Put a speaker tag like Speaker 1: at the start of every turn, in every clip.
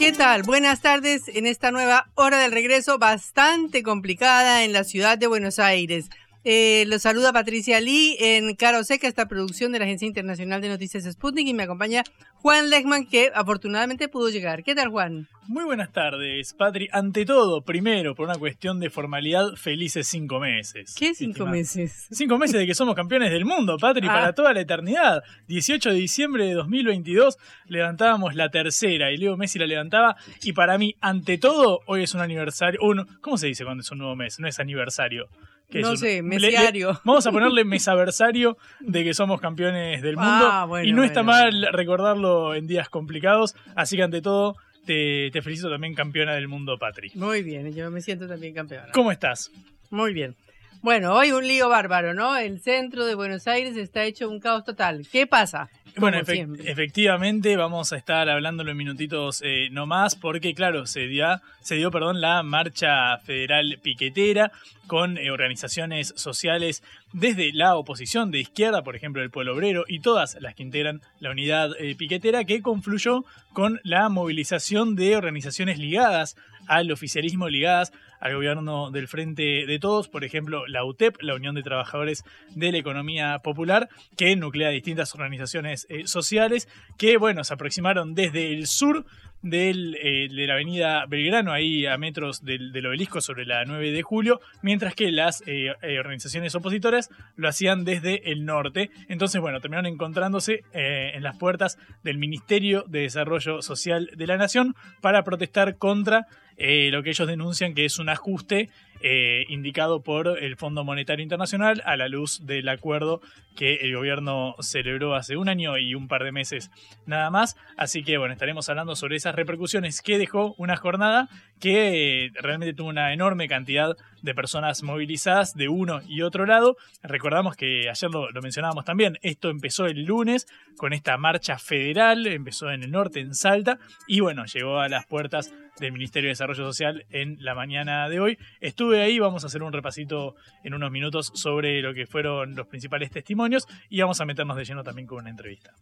Speaker 1: ¿Qué tal? Buenas tardes en esta nueva hora del regreso bastante complicada en la ciudad de Buenos Aires. Eh, los saluda Patricia Lee en Caro Seca, esta producción de la Agencia Internacional de Noticias Sputnik y me acompaña Juan Lechman que afortunadamente pudo llegar. ¿Qué tal Juan?
Speaker 2: Muy buenas tardes, Patri. Ante todo, primero, por una cuestión de formalidad, felices cinco meses.
Speaker 1: ¿Qué cinco meses?
Speaker 2: Cinco meses de que somos campeones del mundo, Patri,
Speaker 1: Ah.
Speaker 2: para toda la eternidad. 18 de diciembre de 2022 levantábamos la tercera y Leo Messi la levantaba. Y para mí, ante todo, hoy es un aniversario. un- ¿Cómo se dice cuando es un nuevo mes? No es aniversario. ¿Qué es
Speaker 1: No sé,
Speaker 2: le- le-
Speaker 1: mesiario.
Speaker 2: vamos a ponerle mesaversario de que somos campeones del mundo.
Speaker 1: Ah, bueno,
Speaker 2: y no está mal recordarlo en días complicados. Así que ante todo, te, te felicito también campeona del mundo, Patri.
Speaker 1: Muy bien, yo me siento también campeona.
Speaker 2: ¿Cómo estás?
Speaker 1: Muy bien. Bueno, hoy un lío bárbaro, ¿no? El centro de Buenos Aires está hecho un caos total. ¿Qué pasa?
Speaker 2: Bueno,
Speaker 1: siempre.
Speaker 2: efectivamente vamos a estar hablándolo en minutitos eh, no más porque claro, se dio, se dio perdón, la marcha federal piquetera con eh, organizaciones sociales desde la oposición de izquierda, por ejemplo el Pueblo Obrero y todas las que integran la unidad eh, piquetera que confluyó con la movilización de organizaciones ligadas al oficialismo, ligadas al gobierno del Frente de Todos, por ejemplo la UTEP, la Unión de Trabajadores de la Economía Popular, que nuclea distintas organizaciones eh, sociales que, bueno, se aproximaron desde el sur eh, de la avenida Belgrano, ahí a metros del, obelisco sobre la 9 de julio, mientras que las eh, organizaciones opositoras lo hacían desde el norte. Entonces, bueno, terminaron encontrándose en las puertas del Ministerio de Desarrollo Social de la Nación para protestar contra eh, lo que ellos denuncian que es un ajuste eh, indicado por el Fondo Monetario Internacional a la luz del acuerdo que el gobierno celebró hace un año y un par de meses nada más. Así que bueno, estaremos hablando sobre esas repercusiones que dejó una jornada que realmente tuvo una enorme cantidad de personas movilizadas de uno y otro lado. Recordamos que ayer lo, lo mencionábamos también, esto empezó el lunes con esta marcha federal, empezó en el norte, en Salta, y bueno, llegó a las puertas del Ministerio de Desarrollo Social en la mañana de hoy. Estuve ahí, vamos a hacer un repasito en unos minutos sobre lo que fueron los principales testimonios y vamos a meternos de lleno también con una entrevista.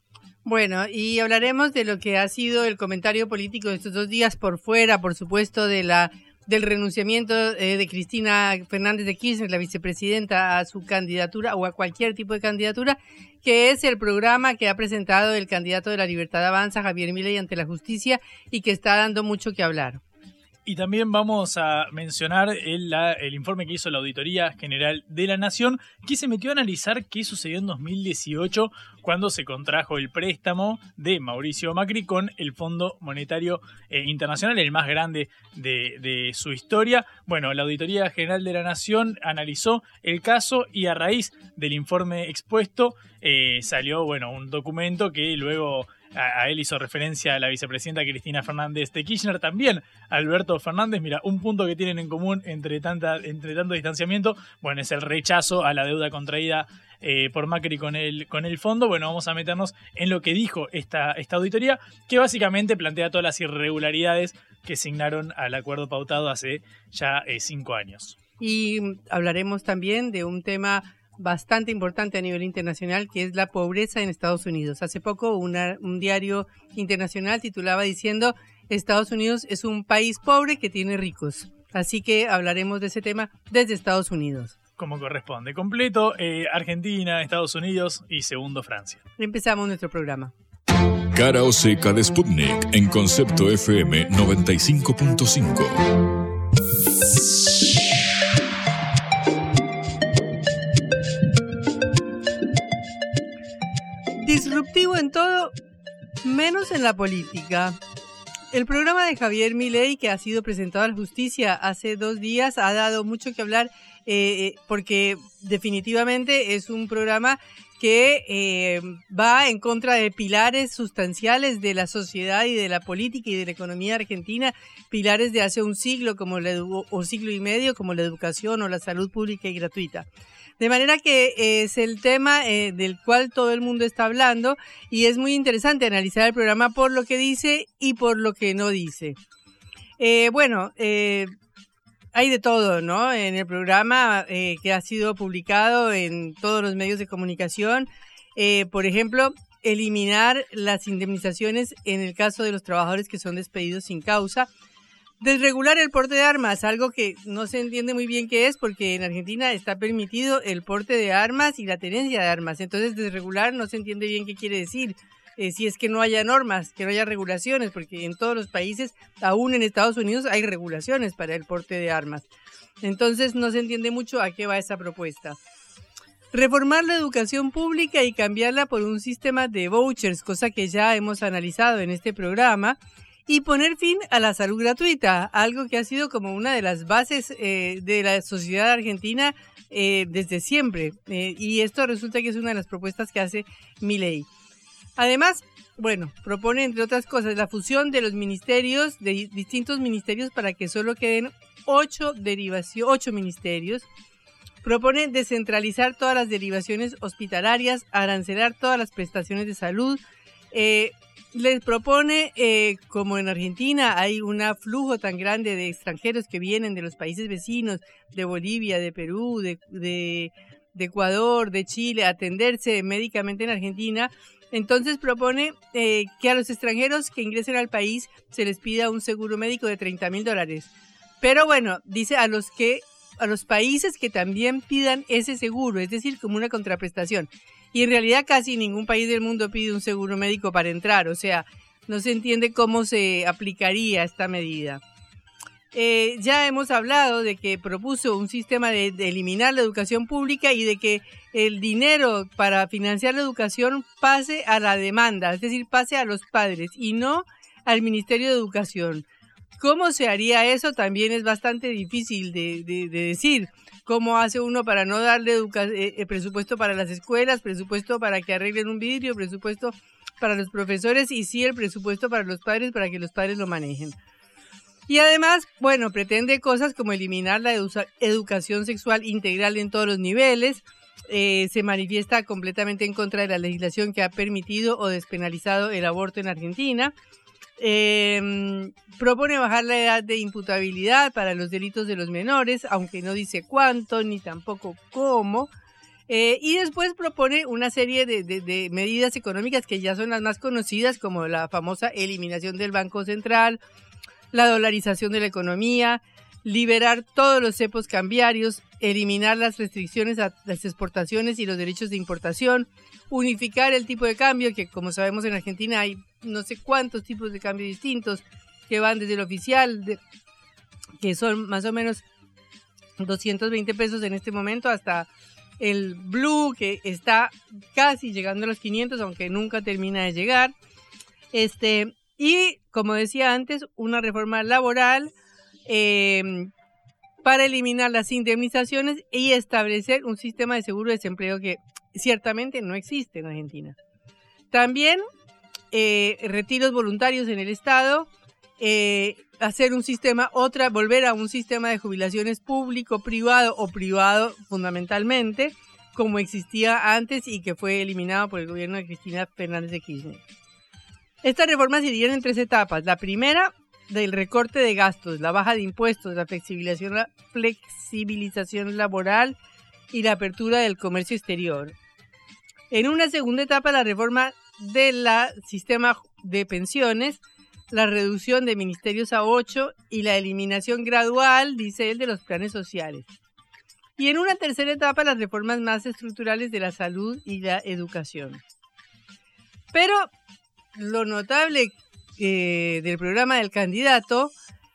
Speaker 1: Bueno, y hablaremos de lo que ha sido el comentario político de estos dos días por fuera, por supuesto, de la del renunciamiento eh, de Cristina Fernández de Kirchner, la vicepresidenta, a su candidatura o a cualquier tipo de candidatura, que es el programa que ha presentado el candidato de la Libertad Avanza, Javier Milei, ante la justicia y que está dando mucho que hablar.
Speaker 2: Y también vamos a mencionar el, informe que hizo la Auditoría General de la Nación, que se metió a analizar qué sucedió en 2018 cuando se contrajo el préstamo de Mauricio Macri con el Fondo Monetario eh, Internacional, el más grande de, de su historia. Bueno, la Auditoría General de la Nación analizó el caso y a raíz del informe expuesto eh, salió bueno, un documento que luego a, él hizo referencia a la vicepresidenta Cristina Fernández de Kirchner, también Alberto Fernández. Mira, un punto que tienen en común entre, tanta, entre tanto distanciamiento, bueno, es el rechazo a la deuda contraída eh, por Macri con el, con el fondo. Bueno, vamos a meternos en lo que dijo esta, esta auditoría, que básicamente plantea todas las irregularidades que asignaron al acuerdo pautado hace ya eh, cinco años.
Speaker 1: Y hablaremos también de un tema bastante importante a nivel internacional, que es la pobreza en Estados Unidos. Hace poco una- un diario internacional titulaba diciendo Estados Unidos es un país pobre que tiene ricos. Así que hablaremos de ese tema desde Estados Unidos.
Speaker 2: Como corresponde. Completo, eh, Argentina, Estados Unidos y segundo Francia.
Speaker 1: Empezamos nuestro programa.
Speaker 3: Cara o seca de Sputnik en concepto FM 95.5.
Speaker 1: Disruptivo en todo, menos en la política. El programa de Javier Milei, que ha sido presentado a la justicia hace dos días, ha dado mucho que hablar eh, porque definitivamente es un programa que eh, va en contra de pilares sustanciales de la sociedad y de la política y de la economía argentina, pilares de hace un siglo como la o siglo y medio como la educación o la salud pública y gratuita. De manera que es el tema eh, del cual todo el mundo está hablando y es muy interesante analizar el programa por lo que dice y por lo que no dice. Eh, bueno, hay de todo, ¿no? En el programa eh, que ha sido publicado en todos los medios de comunicación, eh, por ejemplo, eliminar las indemnizaciones en el caso de los trabajadores que son despedidos sin causa. Desregular el porte de armas, algo que no se entiende muy bien qué es, porque en Argentina está permitido el porte de armas y la tenencia de armas. Entonces, desregular no se entiende bien qué quiere decir. Eh, si es que no haya normas, que no haya regulaciones, porque en todos los países, aún en Estados Unidos, hay regulaciones para el porte de armas. Entonces no se entiende mucho a qué va esa propuesta. Reformar la educación pública y cambiarla por un sistema de vouchers, cosa que ya hemos analizado en este programa, y poner fin a la salud gratuita, algo que ha sido como una de las bases eh, de la sociedad argentina eh, desde siempre. y esto resulta que es una de las propuestas que hace mi ley. Además, bueno, propone, entre otras cosas, la fusión de los ministerios, de distintos ministerios, para que solo queden ocho, derivaciones, ocho ministerios. Propone descentralizar todas las derivaciones hospitalarias, arancelar todas las prestaciones de salud. Eh, les propone, eh, como en Argentina hay un flujo tan grande de extranjeros que vienen de los países vecinos, de Bolivia, de Perú, de, Ecuador, de Chile, a atenderse médicamente en Argentina, entonces propone eh, que a los extranjeros que ingresen al país se les pida un seguro médico de 30 mil dólares. Pero bueno, dice a los que a los países que también pidan ese seguro, es decir, como una contraprestación. Y en realidad casi ningún país del mundo pide un seguro médico para entrar, o sea, no se entiende cómo se aplicaría esta medida. Eh, ya hemos hablado de que propuso un sistema de, eliminar la educación pública y de que el dinero para financiar la educación pase a la demanda, es decir, pase a los padres y no al Ministerio de Educación. ¿Cómo se haría eso? También es bastante difícil de, decir. ¿Cómo hace uno para no darle eh, eh, presupuesto para las escuelas, presupuesto para que arreglen un vidrio, presupuesto para los profesores y sí el presupuesto para los padres para que los padres lo manejen? Y además, bueno, pretende cosas como eliminar la educación sexual integral en todos los niveles. Eh, se manifiesta completamente en contra de la legislación que ha permitido o despenalizado el aborto en Argentina. Em, propone bajar la edad de imputabilidad para los delitos de los menores, aunque no dice cuánto ni tampoco cómo. Eh, y después propone una serie de, medidas económicas que ya son las más conocidas, como la famosa eliminación del Banco Central, la dolarización de la economía, liberar todos los cepos cambiarios, eliminar las restricciones a las exportaciones y los derechos de importación, unificar el tipo de cambio, que como sabemos en Argentina hay no sé cuántos tipos de cambio distintos, que van desde el oficial, que son más o menos 220 pesos en este momento, hasta el blue, que está casi llegando a los 500, aunque nunca termina de llegar. Este, y, como decía antes, una reforma laboral em, para eliminar las indemnizaciones y establecer un sistema de seguro de desempleo que ciertamente no existe en Argentina. También eh, retiros voluntarios en el Estado, eh, hacer un sistema, otra, volver a un sistema de jubilaciones público, privado o privado fundamentalmente, como existía antes y que fue eliminado por el gobierno de Cristina Fernández de Kirchner. Estas reformas se en tres etapas. La primera, del recorte de gastos, la baja de impuestos, la flexibilización, la flexibilización laboral y la apertura del comercio exterior. En una segunda etapa, la reforma del sistema de pensiones, la reducción de ministerios a ocho y la eliminación gradual, dice él, de los planes sociales. Y en una tercera etapa, las reformas más estructurales de la salud y la educación. Pero lo notable eh, del programa del candidato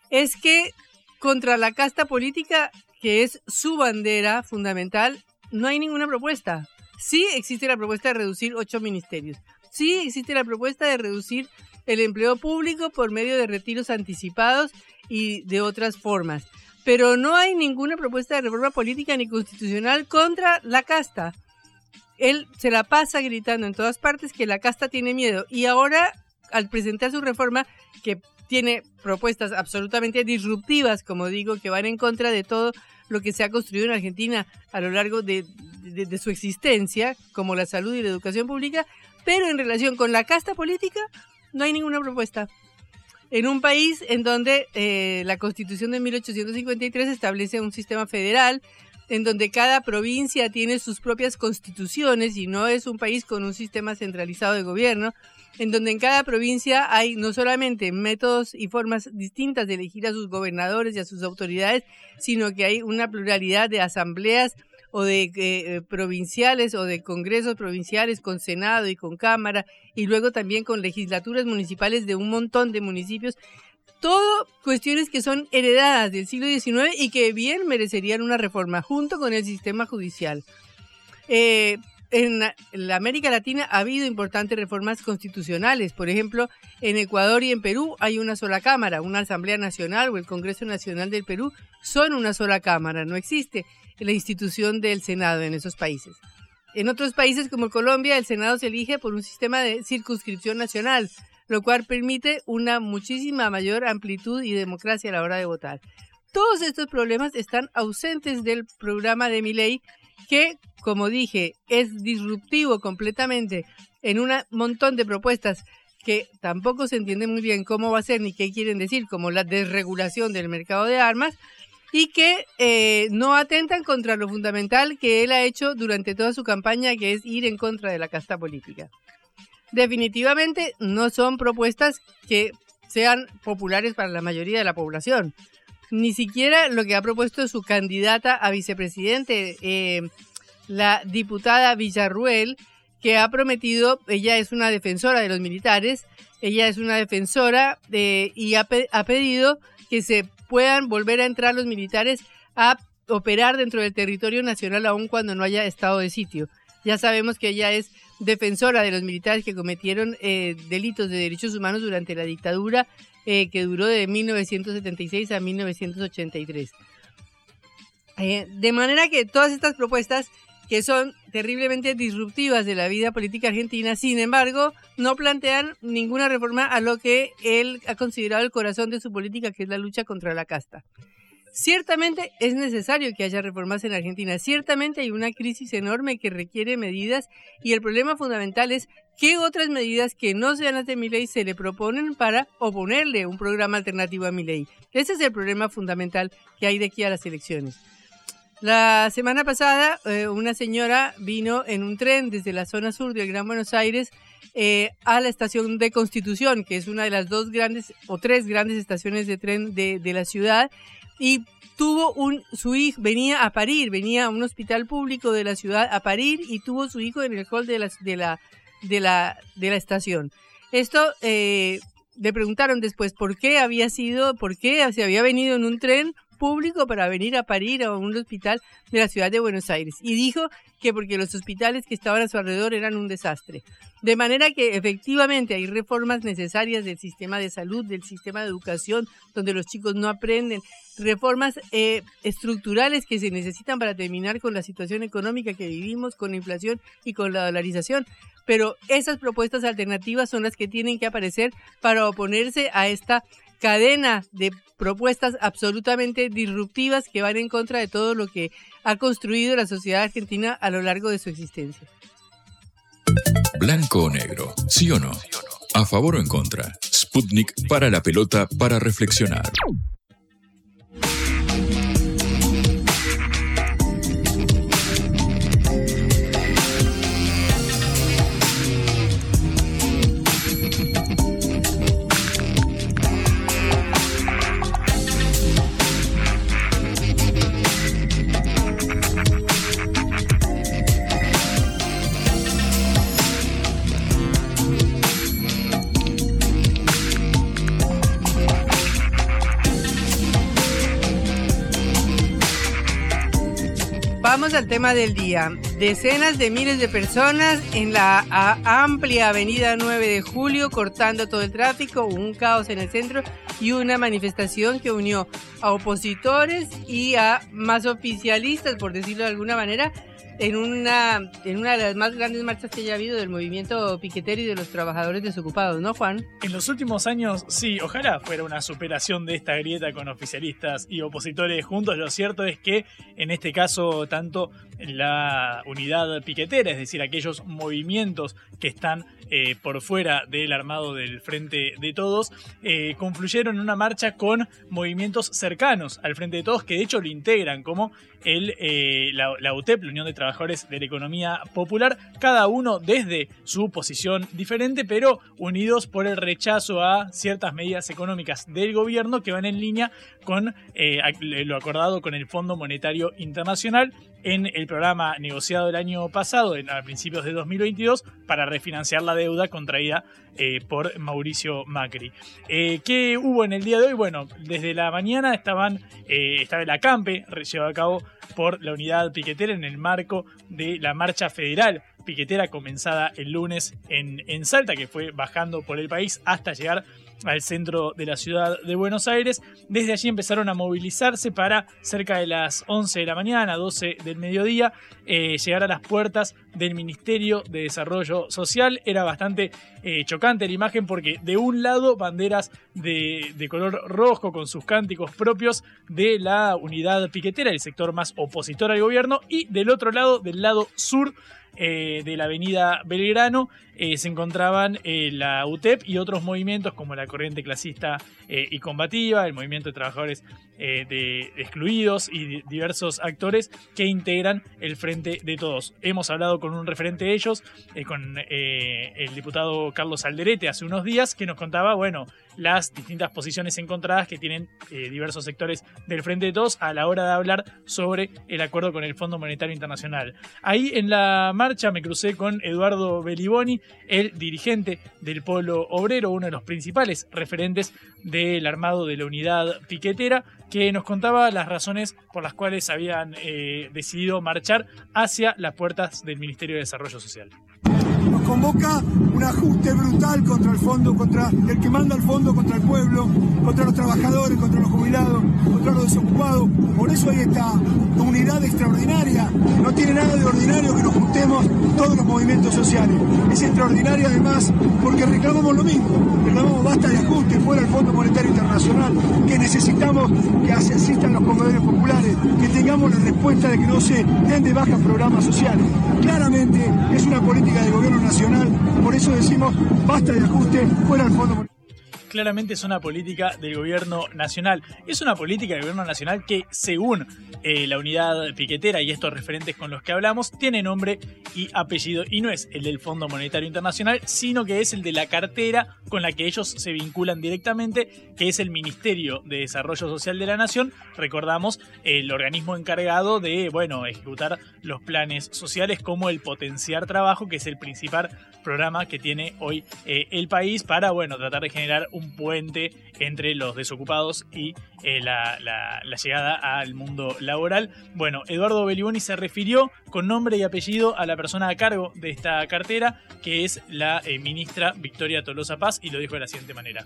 Speaker 1: es que contra la casta política, que es su bandera fundamental, no hay ninguna propuesta. Sí existe la propuesta de reducir ocho ministerios. sí existe la propuesta de reducir el empleo público por medio de retiros anticipados y de otras formas. Pero no hay ninguna propuesta de reforma política ni constitucional contra la casta. Él se la pasa gritando en todas partes que la casta tiene miedo y ahora al presentar su reforma que tiene propuestas absolutamente disruptivas, como digo, que van en contra de todo lo que se ha construido en Argentina a lo largo de, su existencia, como la salud y la educación pública, pero en relación con la casta política no hay ninguna propuesta. En un país en donde eh, la constitución de 1853 establece un sistema federal, en donde cada provincia tiene sus propias constituciones y no es un país con un sistema centralizado de gobierno, en donde en cada provincia hay no solamente métodos y formas distintas de elegir a sus gobernadores y a sus autoridades, sino que hay una pluralidad de asambleas o de eh, provinciales o de congresos provinciales con Senado y con Cámara y luego también con legislaturas municipales de un montón de municipios. Todo cuestiones que son heredadas del siglo XIX y que bien merecerían una reforma junto con el sistema judicial. Eh, en la América Latina ha habido importantes reformas constitucionales. Por ejemplo, en Ecuador y en Perú hay una sola Cámara, una Asamblea Nacional o el Congreso Nacional del Perú son una sola Cámara. No existe la institución del Senado en esos países. En otros países como Colombia, el Senado se elige por un sistema de circunscripción nacional, lo cual permite una muchísima mayor amplitud y democracia a la hora de votar. Todos estos problemas están ausentes del programa de mi ley que, como dije, es disruptivo completamente en un montón de propuestas que tampoco se entiende muy bien cómo va a ser ni qué quieren decir, como la desregulación del mercado de armas, y que eh, no atentan contra lo fundamental que él ha hecho durante toda su campaña, que es ir en contra de la casta política. Definitivamente no son propuestas que sean populares para la mayoría de la población ni siquiera lo que ha propuesto su candidata a vicepresidente, eh, la diputada Villarruel, que ha prometido, ella es una defensora de los militares, ella es una defensora de, y ha, ha pedido que se puedan volver a entrar los militares a operar dentro del territorio nacional aun cuando no haya estado de sitio. Ya sabemos que ella es defensora de los militares que cometieron eh, delitos de derechos humanos durante la dictadura eh, que duró de 1976 a 1983. Eh, de manera que todas estas propuestas que son terriblemente disruptivas de la vida política argentina, sin embargo, no plantean ninguna reforma a lo que él ha considerado el corazón de su política, que es la lucha contra la casta. Ciertamente es necesario que haya reformas en Argentina, ciertamente hay una crisis enorme que requiere medidas y el problema fundamental es qué otras medidas que no sean las de mi ley se le proponen para oponerle un programa alternativo a mi ley. Ese es el problema fundamental que hay de aquí a las elecciones. La semana pasada eh, una señora vino en un tren desde la zona sur del Gran Buenos Aires eh, a la estación de Constitución, que es una de las dos grandes o tres grandes estaciones de tren de la ciudad, y tuvo un su hijo venía a parir, venía a un hospital público de la ciudad a parir y tuvo su hijo en el hall de la de la de la de la estación. Esto eh, le preguntaron después por qué había sido, por qué se había venido en un tren público para venir a parir a un hospital de la ciudad de Buenos Aires. Y dijo que porque los hospitales que estaban a su alrededor eran un desastre. De manera que efectivamente hay reformas necesarias del sistema de salud, del sistema de educación, donde los chicos no aprenden, reformas eh, estructurales que se necesitan para terminar con la situación económica que vivimos, con la inflación y con la dolarización. Pero esas propuestas alternativas son las que tienen que aparecer para oponerse a esta cadena de propuestas absolutamente disruptivas que van en contra de todo lo que ha construido la sociedad argentina a lo largo de su existencia.
Speaker 3: Blanco o negro, sí o no, a favor o en contra. Sputnik para la pelota para reflexionar.
Speaker 1: Vamos al tema del día. Decenas de miles de personas en la amplia avenida 9 de julio cortando todo el tráfico, un caos en el centro y una manifestación que unió a opositores y a más oficialistas, por decirlo de alguna manera, en una, en una de las más grandes marchas que haya habido del movimiento piquetero y de los trabajadores desocupados, ¿no, Juan?
Speaker 2: En los últimos años, sí, ojalá fuera una superación de esta grieta con oficialistas y opositores juntos. Lo cierto es que en este caso, tanto la unidad piquetera, es decir, aquellos movimientos que están eh, por fuera del armado del Frente de Todos, eh, confluyeron en una marcha con movimientos cercanos al Frente de Todos, que de hecho lo integran, como el, eh, la, la, UTEP, la Unión de Trabajadores de la Economía Popular, cada uno desde su posición diferente, pero unidos por el rechazo a ciertas medidas económicas del gobierno que van en línea con lo acordado con el Fondo Monetario Internacional en el programa negociado el año pasado, a principios de 2022, para refinanciar la deuda contraída eh, por Mauricio Macri. Eh, ¿Qué hubo en el día de hoy? Bueno, desde la mañana estaban, eh, estaba el acampe llevado a cabo por la unidad piquetera en el marco de la marcha federal piquetera comenzada el lunes en, en Salta, que fue bajando por el país hasta llegar al centro de la ciudad de Buenos Aires. Desde allí empezaron a movilizarse para cerca de las 11 de la mañana, 12 del mediodía, eh, llegar a las puertas del Ministerio de Desarrollo Social. Era bastante eh, chocante la imagen porque de un lado banderas de, de, color rojo con sus cánticos propios de la unidad piquetera, el sector más opositor al gobierno, y del otro lado, del lado sur, eh, de la avenida Belgrano eh, se encontraban eh, la UTEP y otros movimientos como la corriente clasista y combativa, el movimiento de trabajadores excluidos y diversos actores que integran el Frente de Todos. Hemos hablado con un referente de ellos, con el diputado Carlos Alderete hace unos días, que nos contaba, bueno, las distintas posiciones encontradas que tienen diversos sectores del Frente de Todos a la hora de hablar sobre el acuerdo con el Fondo Monetario Internacional. Ahí en la marcha me crucé con Eduardo Beliboni, el dirigente del Polo Obrero, uno de los principales referentes del armado de la unidad piquetera, que nos contaba las razones por las cuales habían eh, decidido marchar hacia las puertas del Ministerio de Desarrollo Social.
Speaker 4: Nos convoca un ajuste brutal contra el fondo, contra el que manda el fondo, contra el pueblo, contra los trabajadores, contra los jubilados, Por eso hay esta unidad extraordinaria. No tiene nada de ordinario que nos juntemos todos los movimientos sociales. Es extraordinaria además porque reclamamos lo mismo. Reclamamos basta de ajuste fuera el Fondo Monetario Internacional, que necesitamos que asistan los comedores populares, que tengamos la respuesta de que no se den de baja programas sociales. Claramente es una política de gobierno nacional, por eso decimos basta de ajuste fuera del Fondo
Speaker 2: claramente es una política del gobierno nacional. Es una política del gobierno nacional que, según eh, la unidad piquetera y estos referentes con los que hablamos, tiene nombre y apellido y no es el del Fondo Monetario Internacional, sino que es el de la cartera con la que ellos se vinculan directamente, que es el Ministerio de Desarrollo Social de la Nación. Recordamos el organismo encargado de, bueno, ejecutar los planes sociales como el potenciar trabajo, que es el principal programa que tiene hoy eh, el país para, bueno, tratar de generar un puente entre los desocupados y eh, la, llegada al mundo laboral. Bueno, Eduardo Beliboni se refirió con nombre y apellido a la persona a cargo de esta cartera, que es la eh, ministra Victoria Tolosa Paz, y lo dijo de la siguiente manera.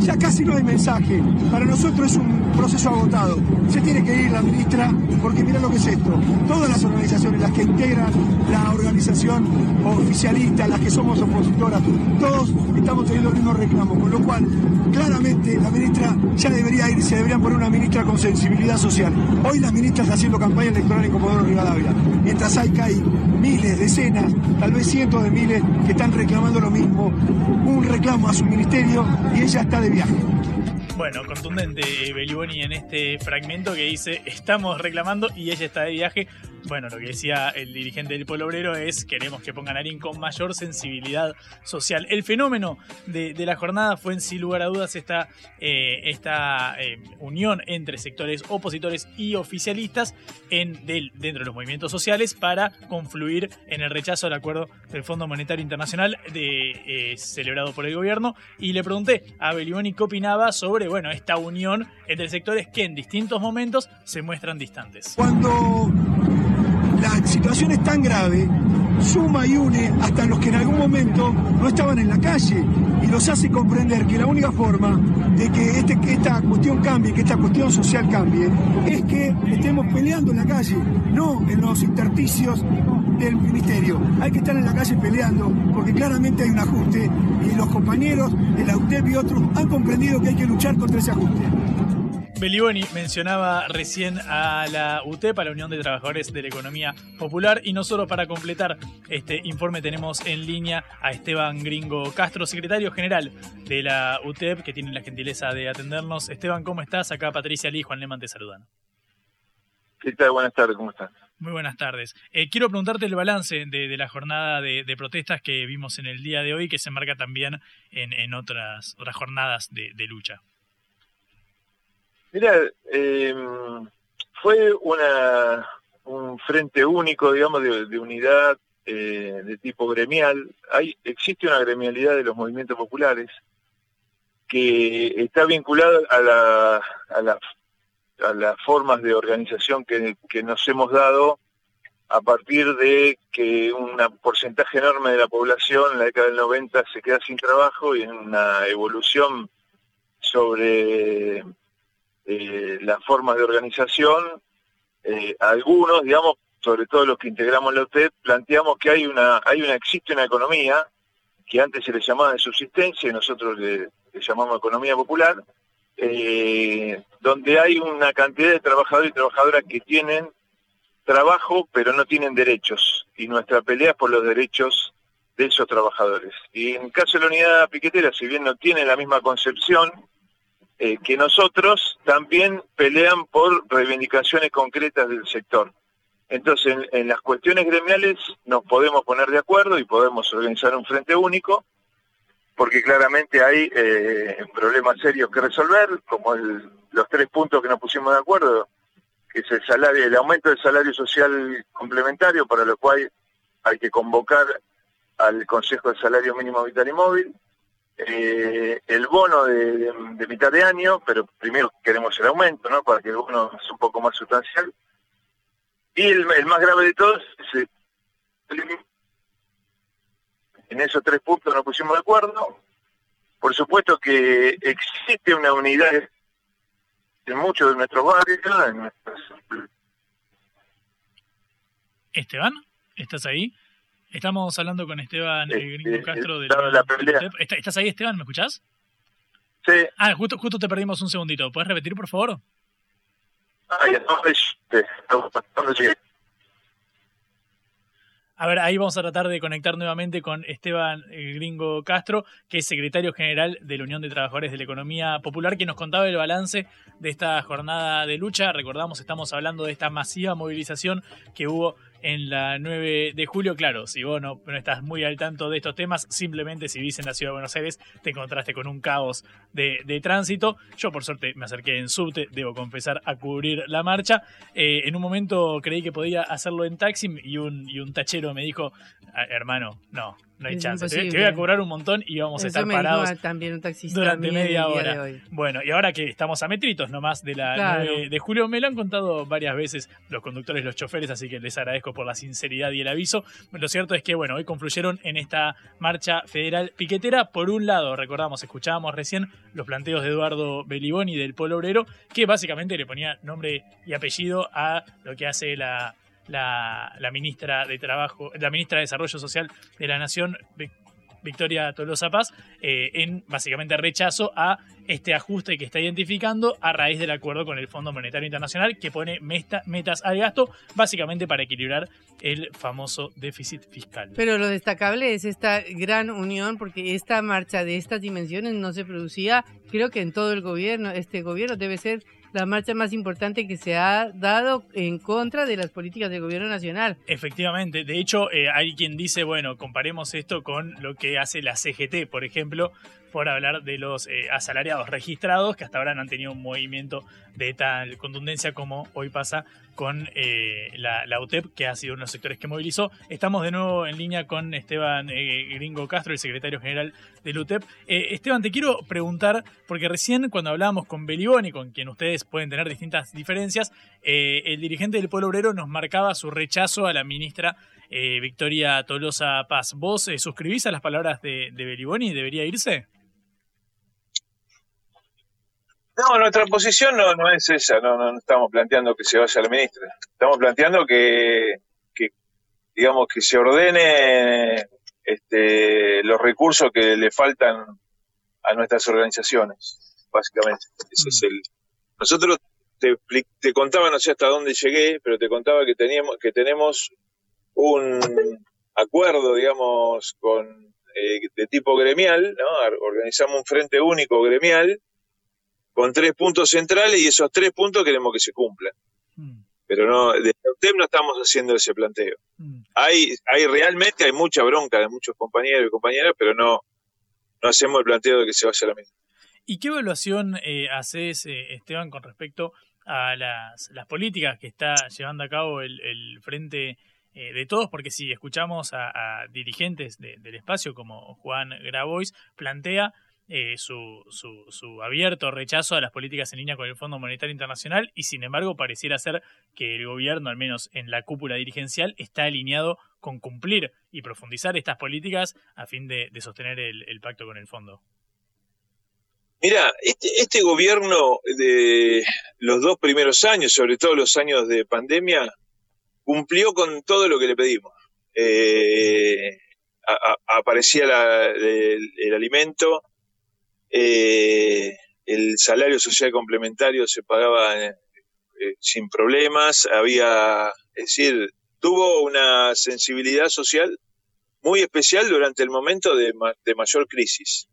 Speaker 4: Ya casi no hay mensaje. Para nosotros es un proceso agotado. Se tiene que ir la ministra, porque mira lo que es esto. Todas las organizaciones, las que integran la organización oficialista, las que somos opositoras, todos estamos teniendo el mismo reclamo, con lo cual claramente la ministra ya debería ir, se debería poner una ministra con sensibilidad social. Hoy la ministra está haciendo campaña electoral en Comodoro Rivadavia, mientras hay que hay miles, decenas, tal vez cientos de miles que están reclamando lo mismo, un reclamo a su ministerio y ella está de viaje.
Speaker 2: Bueno, contundente Beliboni en este fragmento que dice estamos reclamando y ella está de viaje bueno, lo que decía el dirigente del Pueblo Obrero es queremos que pongan a alguien con mayor sensibilidad social. El fenómeno de, la jornada fue en sin lugar a dudas esta, eh, esta eh, unión entre sectores opositores y oficialistas en, del, dentro de los movimientos sociales para confluir en el rechazo al acuerdo del Fondo Monetario Internacional eh, celebrado por el gobierno y le pregunté a Belioni qué opinaba sobre bueno, esta unión entre sectores que en distintos momentos se muestran distantes.
Speaker 4: Cuando situación es tan grave, suma y une hasta los que en algún momento no estaban en la calle y los hace comprender que la única forma de que, este, que esta cuestión cambie, que esta cuestión social cambie, es que estemos peleando en la calle, no en los intersticios del ministerio. Hay que estar en la calle peleando porque claramente hay un ajuste y los compañeros de la y otros han comprendido que hay que luchar contra ese ajuste.
Speaker 2: Beliboni mencionaba recién a la UTEP, a la Unión de Trabajadores de la Economía Popular, y nosotros para completar este informe tenemos en línea a Esteban Gringo Castro, secretario general de la UTEP, que tiene la gentileza de atendernos. Esteban, ¿cómo estás? Acá Patricia Lee y Juan Leman te saludan.
Speaker 5: ¿Qué tal? Buenas tardes, ¿cómo estás?
Speaker 2: Muy buenas tardes. Eh, quiero preguntarte el balance de, la jornada de, protestas que vimos en el día de hoy, que se marca también en, otras, otras jornadas de lucha.
Speaker 5: Mira, em, fue un frente único, digamos, de, unidad eh, de tipo gremial. Hay, existe una gremialidad de los movimientos populares que está vinculada a, la, a, a las formas de organización que, que nos hemos dado a partir de que un porcentaje enorme de la población en la década del 90 se queda sin trabajo y en una evolución sobre eh, las formas de organización, eh, algunos, digamos, sobre todo los que integramos la UTED, planteamos que hay una, hay una, existe una economía que antes se le llamaba de subsistencia y nosotros le, llamamos economía popular, eh, donde hay una cantidad de trabajadores y trabajadoras que tienen trabajo pero no tienen derechos y nuestra pelea es por los derechos de esos trabajadores. Y en el caso de la unidad piquetera, si bien no tiene la misma concepción, eh, que nosotros también pelean por reivindicaciones concretas del sector. Entonces, en, las cuestiones gremiales nos podemos poner de acuerdo y podemos organizar un frente único, porque claramente hay eh, problemas serios que resolver, como los tres puntos que nos pusimos de acuerdo, que es el salario, el aumento del salario social complementario, para lo cual hay que convocar al Consejo de Salario Mínimo Vital y Móvil, eh, el bono de, mitad de año, pero primero queremos el aumento, ¿no? Para que el bono sea un poco más sustancial. Y el, más grave de todos en esos tres puntos nos pusimos de acuerdo. Por supuesto que existe una unidad en muchos de nuestros barrios.
Speaker 2: Esteban, ¿estás ahí? Estamos hablando con Esteban eh, Gringo Castro de la, pelea. ¿Estás ahí, Esteban? ¿Me escuchás?
Speaker 5: Sí.
Speaker 2: Ah, justo, justo te perdimos un segundito. ¿Puedes repetir, por favor?
Speaker 5: Ay,
Speaker 2: a ver, ahí vamos a tratar de conectar nuevamente con Esteban Gringo Castro, que es secretario general de la Unión de Trabajadores de la Economía Popular, que nos contaba el balance de esta jornada de lucha. Recordamos, estamos hablando de esta masiva movilización que hubo en la 9 de julio. Claro, si vos no, estás muy al tanto de estos temas, simplemente si vivís en la ciudad de Buenos Aires te encontraste con un caos de, tránsito. Yo por suerte me acerqué en subte, debo confesar, a cubrir la marcha. Eh, en un momento creí que podía hacerlo en taxi y un, y un tachero me dijo, ah, hermano, no, no hay chance. Te, voy a cobrar un montón y vamos a estar parados
Speaker 1: también un taxista
Speaker 2: durante media hora. Bueno, y ahora que estamos a metritos nomás de la 9 de julio, me lo han contado varias veces los conductores, los choferes, así que les agradezco por la sinceridad y el aviso. Lo cierto es que, bueno, hoy confluyeron en esta marcha federal piquetera. Por un lado, recordamos, escuchábamos recién los planteos de Eduardo Beliboni del Polo Obrero, que básicamente le ponía nombre y apellido a lo que hace la la, ministra de Trabajo, la ministra de Desarrollo Social de la Nación, Victoria Tolosa Paz, eh, en básicamente rechazo a este ajuste que está identificando a raíz del acuerdo con el Fondo Monetario Internacional que pone metas al gasto básicamente para equilibrar el famoso déficit fiscal.
Speaker 1: Pero lo destacable es esta gran unión porque esta marcha de estas dimensiones no se producía creo que en todo el gobierno. Este gobierno debe ser la marcha más importante que se ha dado en contra de las políticas del gobierno nacional.
Speaker 2: Efectivamente, de hecho eh, hay quien dice, bueno, comparemos esto con lo que hace la CGT, por ejemplo, por hablar de los eh, asalariados registrados que hasta ahora no han tenido un movimiento de tal contundencia como hoy pasa con eh, la, UTEP, que ha sido uno de los sectores que movilizó. Estamos de nuevo en línea con Esteban eh, Gringo Castro, el secretario general del UTEP. Esteban, te quiero preguntar, porque recién cuando hablábamos con Beliboni, con quien ustedes pueden tener distintas diferencias, el dirigente del Pueblo Obrero nos marcaba su rechazo a la ministra Victoria Tolosa Paz. ¿Vos suscribís a las palabras de, de Beliboni? ¿Debería irse?
Speaker 6: No, nuestra posición no, no es esa, no, no, estamos planteando que se vaya la ministra, estamos planteando que, digamos, que se ordene este, los recursos que le faltan a nuestras organizaciones, básicamente. Ese es el, nosotros te, te contaba, no sé hasta dónde llegué, pero te contaba que teníamos, que tenemos un acuerdo, digamos, con eh, de tipo gremial, ¿no? Organizamos un frente único gremial con tres puntos centrales y esos tres puntos queremos que se cumplan. Mm. Pero no, de UTEP no estamos haciendo ese planteo. Mm. Hay, hay realmente, hay mucha bronca de muchos compañeros y compañeras, pero no, no hacemos el planteo de que se vaya la misma.
Speaker 2: ¿Y qué evaluación eh, haces, eh, Esteban, con respecto a las, las, políticas que está llevando a cabo el, el Frente eh, de Todos? Porque si escuchamos a, dirigentes del espacio como Juan Grabois, plantea eh, su, su, su, abierto rechazo a las políticas en línea con el Fondo Monetario Internacional y sin embargo pareciera ser que el gobierno, al menos en la cúpula dirigencial, está alineado con cumplir y profundizar estas políticas a fin de, sostener el, pacto con el fondo.
Speaker 6: Mira, este, este, gobierno de los dos primeros años, sobre todo los años de pandemia, cumplió con todo lo que le pedimos. Eh, aparecía el, alimento, eh, el salario social complementario se pagaba eh, eh, sin problemas, había, es decir, tuvo una sensibilidad social muy especial durante el momento de, mayor crisis.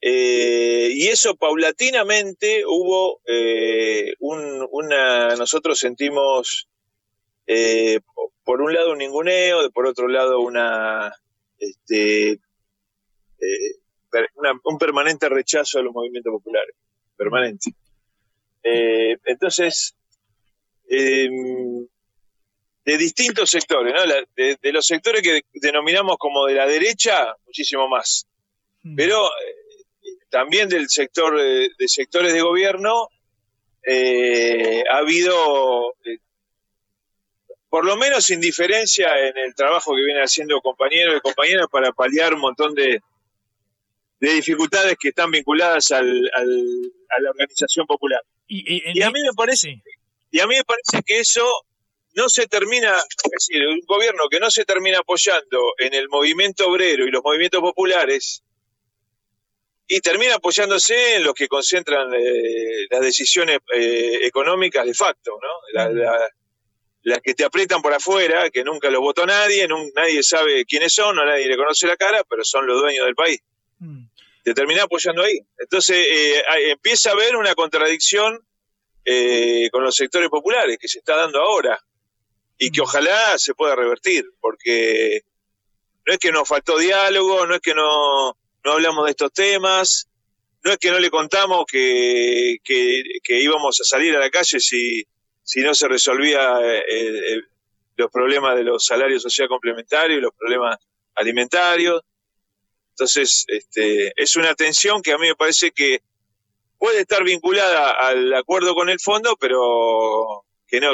Speaker 6: y eso paulatinamente hubo una, nosotros sentimos por un lado un ninguneo, por otro lado una, este, un permanente rechazo a los movimientos populares, permanente. Eh, entonces, em, de distintos sectores, ¿no? de, los sectores que denominamos como de la derecha, muchísimo más. Mm. Pero eh, también del sector de, sectores de gobierno eh, ha habido por lo menos indiferencia en el trabajo que vienen haciendo compañeros y compañeras para paliar un montón de, de dificultades que están vinculadas al, a la organización popular. Y, a mí me parece, y a mí me parece que eso no se termina, es decir, un gobierno que no se termina apoyando en el movimiento obrero y los movimientos populares, y termina apoyándose en los que concentran eh, las decisiones eh, económicas de facto, ¿no? las que te aprietan por afuera, que nunca los votó nadie, nadie sabe quiénes son, no nadie le conoce la cara, pero son los dueños del país. Mm. Te termina apoyando ahí. Entonces eh, empieza a haber una contradicción eh, con los sectores populares que se está dando ahora y que mm. ojalá se pueda revertir, porque no es que nos faltó diálogo, no es que no, no hablamos de estos temas, no es que no le contamos que, que, íbamos a salir a la calle si, si no se resolvía eh, los problemas de los salarios social complementarios, los problemas alimentarios. Entonces, este, es una tensión que a mí me parece que puede estar vinculada al acuerdo con el fondo, pero que no,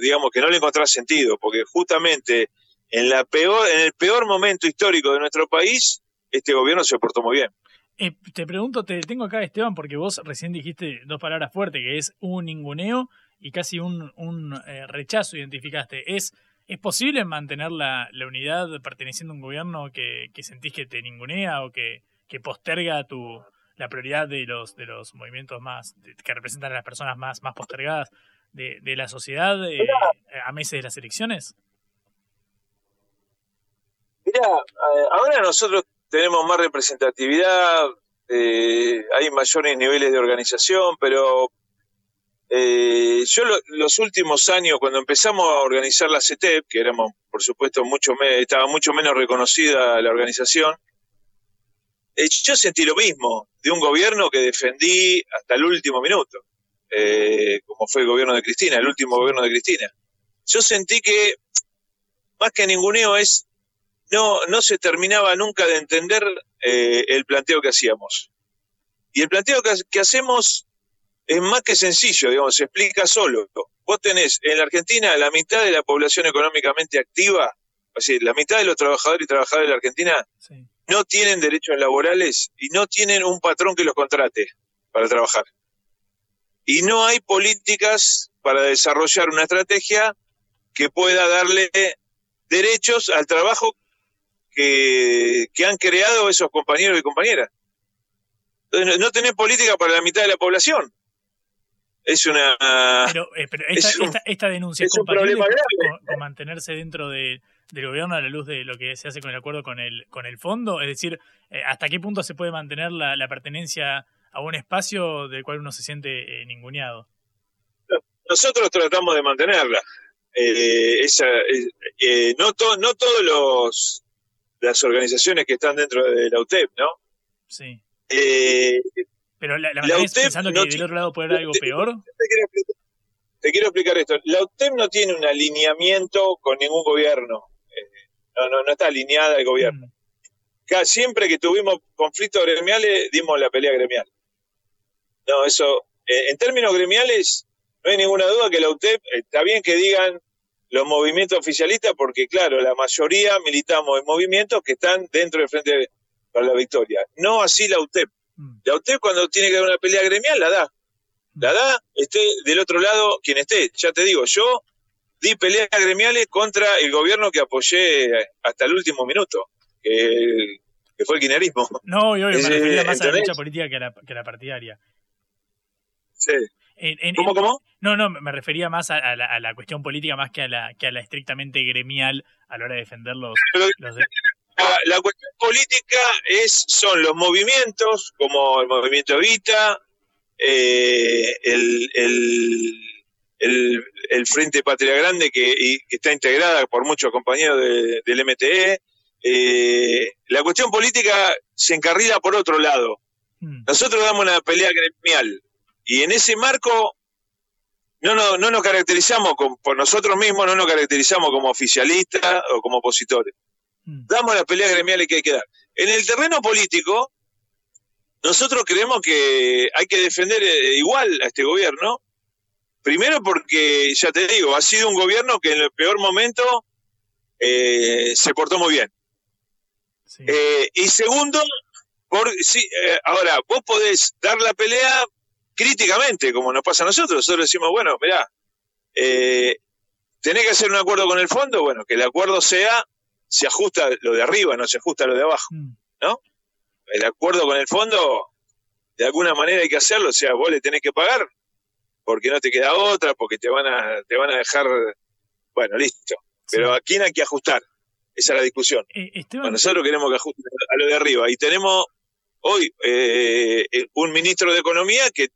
Speaker 6: digamos que no le encontrás sentido, porque justamente en la peor, en el peor momento histórico de nuestro país, este gobierno se portó muy bien.
Speaker 2: Eh, te pregunto, te tengo acá, Esteban, porque vos recién dijiste dos palabras fuertes, que es un ninguneo y casi un, un eh, rechazo, identificaste. ¿Es ¿Es posible mantener la, unidad perteneciendo a un gobierno que, sentís que te ningunea o que, posterga tu, la prioridad de los, de los movimientos más, que representan a las personas más, más postergadas de, la sociedad eh, a meses de las elecciones?
Speaker 6: Mira, eh, ahora nosotros tenemos más representatividad, eh, hay mayores niveles de organización, pero eh, yo los últimos años, cuando empezamos a organizar la CETEP, que éramos, por supuesto, mucho estaba mucho menos reconocida la organización, Eh, yo sentí lo mismo de un gobierno que defendí hasta el último minuto, eh, como fue el gobierno de Cristina, el último gobierno de Cristina. Yo sentí que, más que ninguneo, es no, no se terminaba nunca de entender eh, el planteo que hacíamos. Y el planteo que, que, hacemos es más que sencillo, digamos, se explica solo. Vos tenés en la Argentina la mitad de la población económicamente activa, es decir, la mitad de los trabajadores y trabajadoras de la Argentina
Speaker 2: Sí.
Speaker 6: no tienen derechos laborales y no tienen un patrón que los contrate para trabajar. Y no hay políticas para desarrollar una estrategia que pueda darle derechos al trabajo que, que han creado esos compañeros y compañeras. Entonces, no, no tenés política para la mitad de la población. Es una...
Speaker 2: Pero, eh, pero esta,
Speaker 6: es un-
Speaker 2: esta, esta denuncia es, compatible con, con- mantenerse dentro de- del gobierno a la luz de lo que se hace con el acuerdo con el, con el fondo. Es decir, eh, ¿hasta qué punto se puede mantener la, la pertenencia a un espacio del cual uno se siente eh, ninguneado?
Speaker 6: nosotros tratamos de mantenerla. Eh, esa, no, to- no todos los las organizaciones que están dentro de la UTEP, ¿no?
Speaker 2: Sí.
Speaker 6: Eh,
Speaker 2: Pero la, la
Speaker 6: La UTEP
Speaker 2: pensando
Speaker 6: no
Speaker 2: que del
Speaker 6: tiene-
Speaker 2: otro lado puede haber algo peor.
Speaker 6: te, quiero explicar, te quiero explicar esto. La UTEP no tiene un alineamiento con ningún gobierno. Eh, no, no, no está alineada al gobierno.
Speaker 2: Mm.
Speaker 6: Ca- Siempre que tuvimos conflictos gremiales, dimos la pelea gremial. No, eso, eh, en términos gremiales, no hay ninguna duda que la UTEP, eh, está bien que digan los movimientos oficialistas, porque claro, la mayoría militamos en movimientos que están dentro del Frente para la Victoria. No así la UTEP.
Speaker 2: Mm.
Speaker 6: La UTEP cuando tiene que dar una pelea gremial, la da. La da, esté del otro lado quien esté. Ya te digo, yo di peleas gremiales contra el gobierno que apoyé hasta el último minuto, que, que fue el kirchnerismo.
Speaker 2: No, y obvio, me
Speaker 6: Eh,
Speaker 2: refería más a la lucha política que a la, que a la partidaria.
Speaker 6: Sí.
Speaker 2: En- en-
Speaker 6: ¿Cómo,
Speaker 2: en-
Speaker 6: cómo?
Speaker 2: No, no, me refería más a, a la, a la cuestión política más que a la, que a la estrictamente gremial a la hora de defender los, los de-
Speaker 6: la, la cuestión política es son los movimientos como el movimiento Evita, eh, el, el, el, el Frente Patria Grande que, y- que está integrada por muchos compañeros de- del MTE. eh, la cuestión política se encarrila por otro lado.
Speaker 2: Mm.
Speaker 6: Nosotros damos una pelea gremial y en ese marco no, no, no nos caracterizamos con- por nosotros mismos, no nos caracterizamos como oficialistas o como opositores. Damos las peleas gremiales que hay que dar. En el terreno político, nosotros creemos que hay que defender eh, igual a este gobierno. Primero porque, ya te digo, ha sido un gobierno que en el peor momento eh, se portó muy bien.
Speaker 2: Sí.
Speaker 6: Eh, y segundo, por, sí, eh, ahora, vos podés dar la pelea críticamente, como nos pasa a nosotros. Nosotros decimos, bueno, mirá, tenés que hacer un acuerdo con el fondo, bueno, que el acuerdo sea, se ajusta lo de arriba, no se ajusta lo de abajo.
Speaker 2: Mm.
Speaker 6: El acuerdo con el fondo, de alguna manera hay que hacerlo, o sea, vos le tenés que pagar, porque no te queda otra, porque te van a, te van a dejar, bueno, listo. Pero ¿a quién hay que ajustar? Esa es la discusión.
Speaker 2: Eh, Esteban,
Speaker 6: Bueno, nosotros queremos que ajusten a lo de arriba. Y tenemos hoy eh, un ministro de Economía que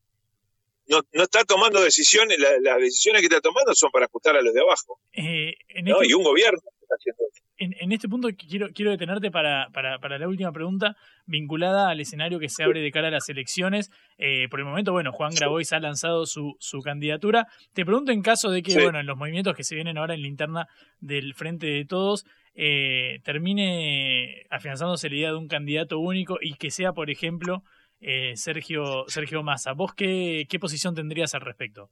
Speaker 6: no, no está tomando decisiones, la- las decisiones que está tomando son para ajustar a los de abajo.
Speaker 2: eh, en,
Speaker 6: ¿no?
Speaker 2: este,
Speaker 6: Y un gobierno que está haciendo eso.
Speaker 2: En, en este punto quiero, quiero detenerte para, para, para la última pregunta vinculada al escenario que se abre de cara a las elecciones. Eh, por el momento, bueno, Juan Grabois ha lanzado su, su candidatura. Te pregunto en caso de que,
Speaker 6: Sí.
Speaker 2: bueno, en los movimientos que se vienen ahora en la interna del Frente de Todos, eh, termine afianzándose la idea de un candidato único y que sea, por ejemplo, eh, Sergio, Sergio Massa. ¿Vos qué, qué posición tendrías al respecto?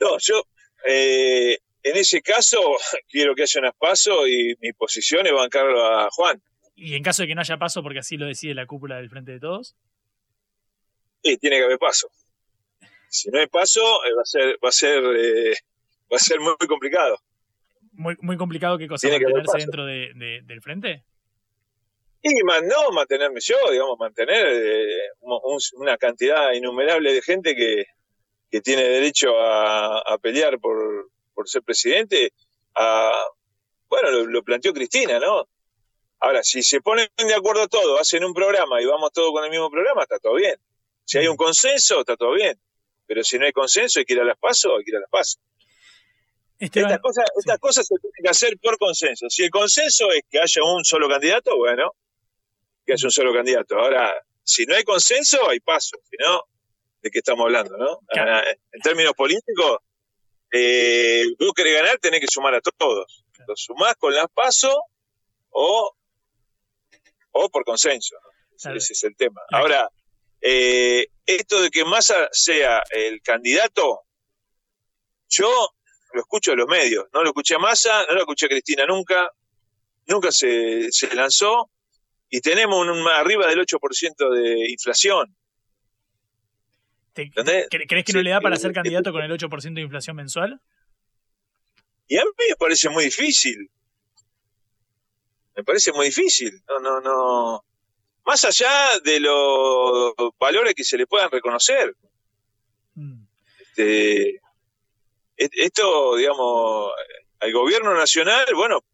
Speaker 6: No, yo eh, en ese caso quiero que haya un espacio y mi posición es bancarlo a Juan.
Speaker 2: Y en caso de que no haya paso, porque así lo decide la cúpula del Frente de Todos.
Speaker 6: Y tiene que haber paso. Si no hay paso, eh, va a ser, va a ser, eh, va a ser muy complicado.
Speaker 2: Muy, muy complicado qué cosa
Speaker 6: Tiene que
Speaker 2: mantenerse
Speaker 6: paso.
Speaker 2: dentro de, de- del frente.
Speaker 6: Y más no mantenerme yo, digamos, mantener eh, un- un- una cantidad innumerable de gente que, que tiene derecho a, a pelear por, por ser presidente. A, bueno, lo, lo planteó Cristina, ¿no? Ahora, si se ponen de acuerdo todos, hacen un programa y vamos todos con el mismo programa, está todo bien. Si hay un consenso, está todo bien. Pero si no hay consenso, hay que ir a las pasos, hay que ir a las pasos. Estas cosas, estas cosas se tienen que hacer por consenso. Si el consenso es que haya un solo candidato, bueno, que haya un solo candidato. Ahora, si no hay consenso, hay paso. Si no, ¿de qué estamos hablando, no? En términos políticos, eh, vos querés ganar, tenés que sumar a todos. Lo sumás con las pasos o, o por consenso. Ese es el tema. Ahora, eh, esto de que Massa sea el candidato, yo lo escucho de los medios. No lo escuché a Massa, no lo escuché a Cristina nunca, nunca se, se lanzó y tenemos un, arriba del 8% de inflación.
Speaker 2: ¿Crees que no le da para ser candidato con el 8% de inflación mensual?
Speaker 6: Y a mí me parece muy difícil. Me parece muy difícil. No, no, no. Más allá de los valores que se le puedan reconocer. Mm. Este, esto, digamos, al gobierno nacional, bueno,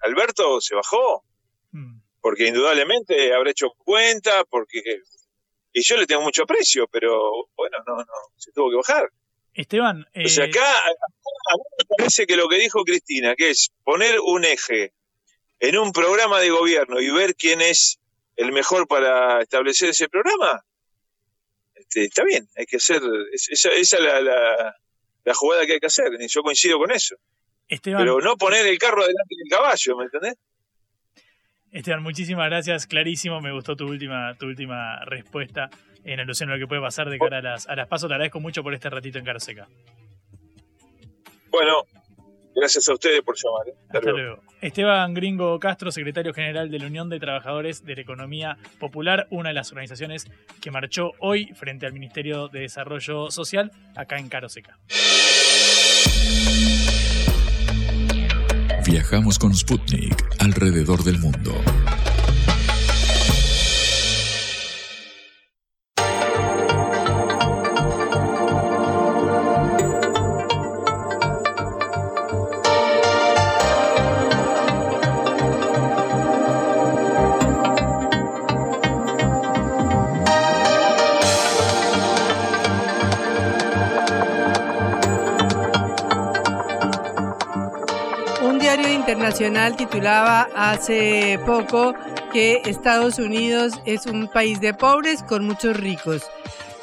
Speaker 6: Alberto se bajó, mm. porque indudablemente habrá hecho cuenta, porque... Y yo le tengo mucho aprecio, pero bueno, no, no, se tuvo que bajar.
Speaker 2: Esteban...
Speaker 6: O sea, eh, acá a mí me parece que lo que dijo Cristina, que es poner un eje en un programa de gobierno y ver quién es el mejor para establecer ese programa, este, está bien, hay que hacer, esa, es la, la jugada que hay que hacer, y yo coincido con eso. Pero no poner el carro delante del caballo, ¿me entendés?
Speaker 2: Esteban, muchísimas gracias, clarísimo, me gustó tu última, tu última respuesta en alusión a lo que puede pasar de cara a las, a las pasos. Te agradezco mucho por este ratito en Caro Seca.
Speaker 6: Bueno, gracias a ustedes por llamar. ¿eh?
Speaker 2: Hasta, luego. Esteban Gringo Castro, secretario general de la Unión de Trabajadores de la Economía Popular, una de las organizaciones que marchó hoy frente al Ministerio de Desarrollo Social acá en Caro Seca.
Speaker 3: Viajamos con Sputnik alrededor del mundo.
Speaker 1: Nacional titulaba hace poco que Estados Unidos es un país de pobres con muchos ricos.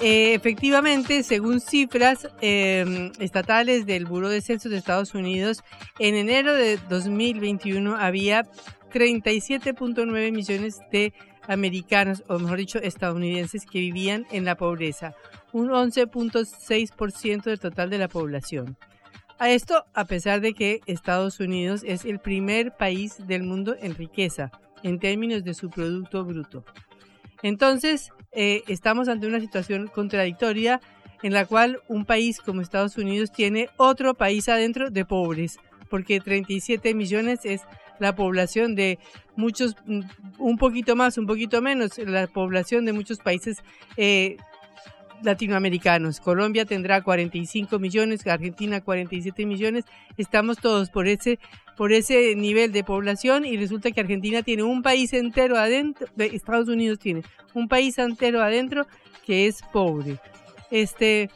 Speaker 1: Eh, efectivamente, según cifras em, estatales del Buró de Censos de Estados Unidos, en enero de 2021 había 37.9 millones de americanos, o mejor dicho, estadounidenses que vivían en la pobreza, un 11.6% del total de la población. A esto a pesar de que Estados Unidos es el primer país del mundo en riqueza en términos de su Producto Bruto. Entonces, eh, estamos ante una situación contradictoria en la cual un país como Estados Unidos tiene otro país adentro de pobres, porque 37 millones es la población de muchos, mm, un poquito más, un poquito menos, la población de muchos países eh, latinoamericanos. Colombia tendrá 45 millones, Argentina 47 millones. Estamos todos por ese por ese nivel de población y resulta que Argentina tiene un país entero adentro, Estados Unidos tiene un país entero adentro que es pobre. Este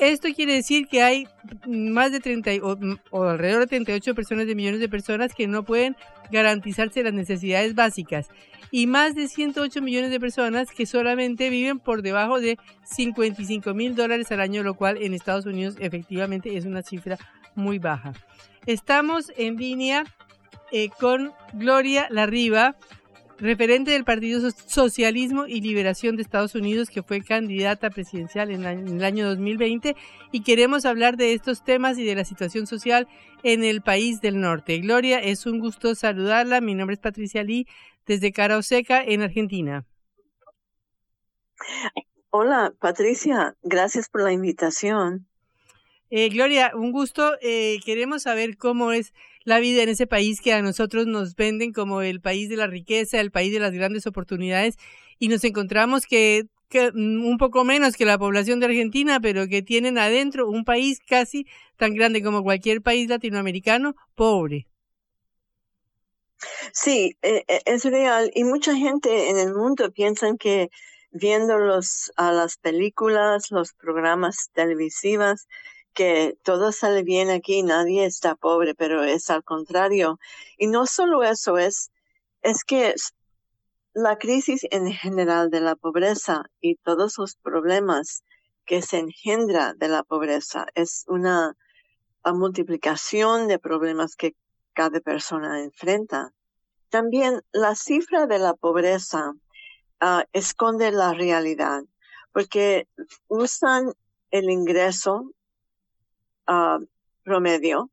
Speaker 1: esto quiere decir que hay más de 30 o, o, alrededor de 38 personas de millones de personas que no pueden garantizarse las necesidades básicas y más de 108 millones de personas que solamente viven por debajo de 55 mil dólares al año, lo cual en Estados Unidos efectivamente es una cifra muy baja. Estamos en línea eh, con Gloria Larriba, referente del Partido Socialismo y Liberación de Estados Unidos, que fue candidata presidencial en, el año 2020, y queremos hablar de estos temas y de la situación social en el país del norte. Gloria, es un gusto saludarla. Mi nombre es Patricia Lee, desde Seca, en Argentina.
Speaker 7: Hola, Patricia, gracias por la invitación.
Speaker 1: Eh, Gloria, un gusto. Eh, queremos saber cómo es la vida en ese país que a nosotros nos venden como el país de la riqueza, el país de las grandes oportunidades, y nos encontramos que, mm, un poco menos que la población de Argentina, pero que tienen adentro un país casi tan grande como cualquier país latinoamericano, pobre.
Speaker 7: Sí, e, e, es real y mucha gente en el mundo piensa que viendo los, a las películas, los programas televisivos, que todo sale bien aquí, nadie está pobre, pero es al contrario. Y no solo eso, es, es que la crisis en general de la pobreza y todos los problemas que se engendra de la pobreza es una multiplicación de problemas que cada persona enfrenta. También la cifra de la pobreza ah, esconde la realidad, porque usan el ingreso ah, promedio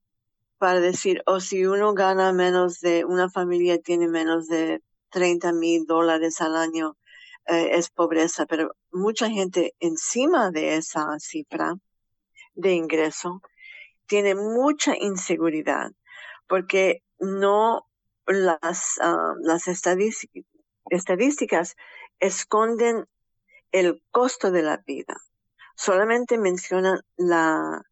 Speaker 7: para decir, o si uno gana menos de, una familia tiene menos de 30 mil dólares al año, eh, es pobreza, pero mucha gente encima de esa cifra de ingreso tiene mucha inseguridad porque no las, ah, las estadísticas esconden el costo de la vida. Solamente mencionan la,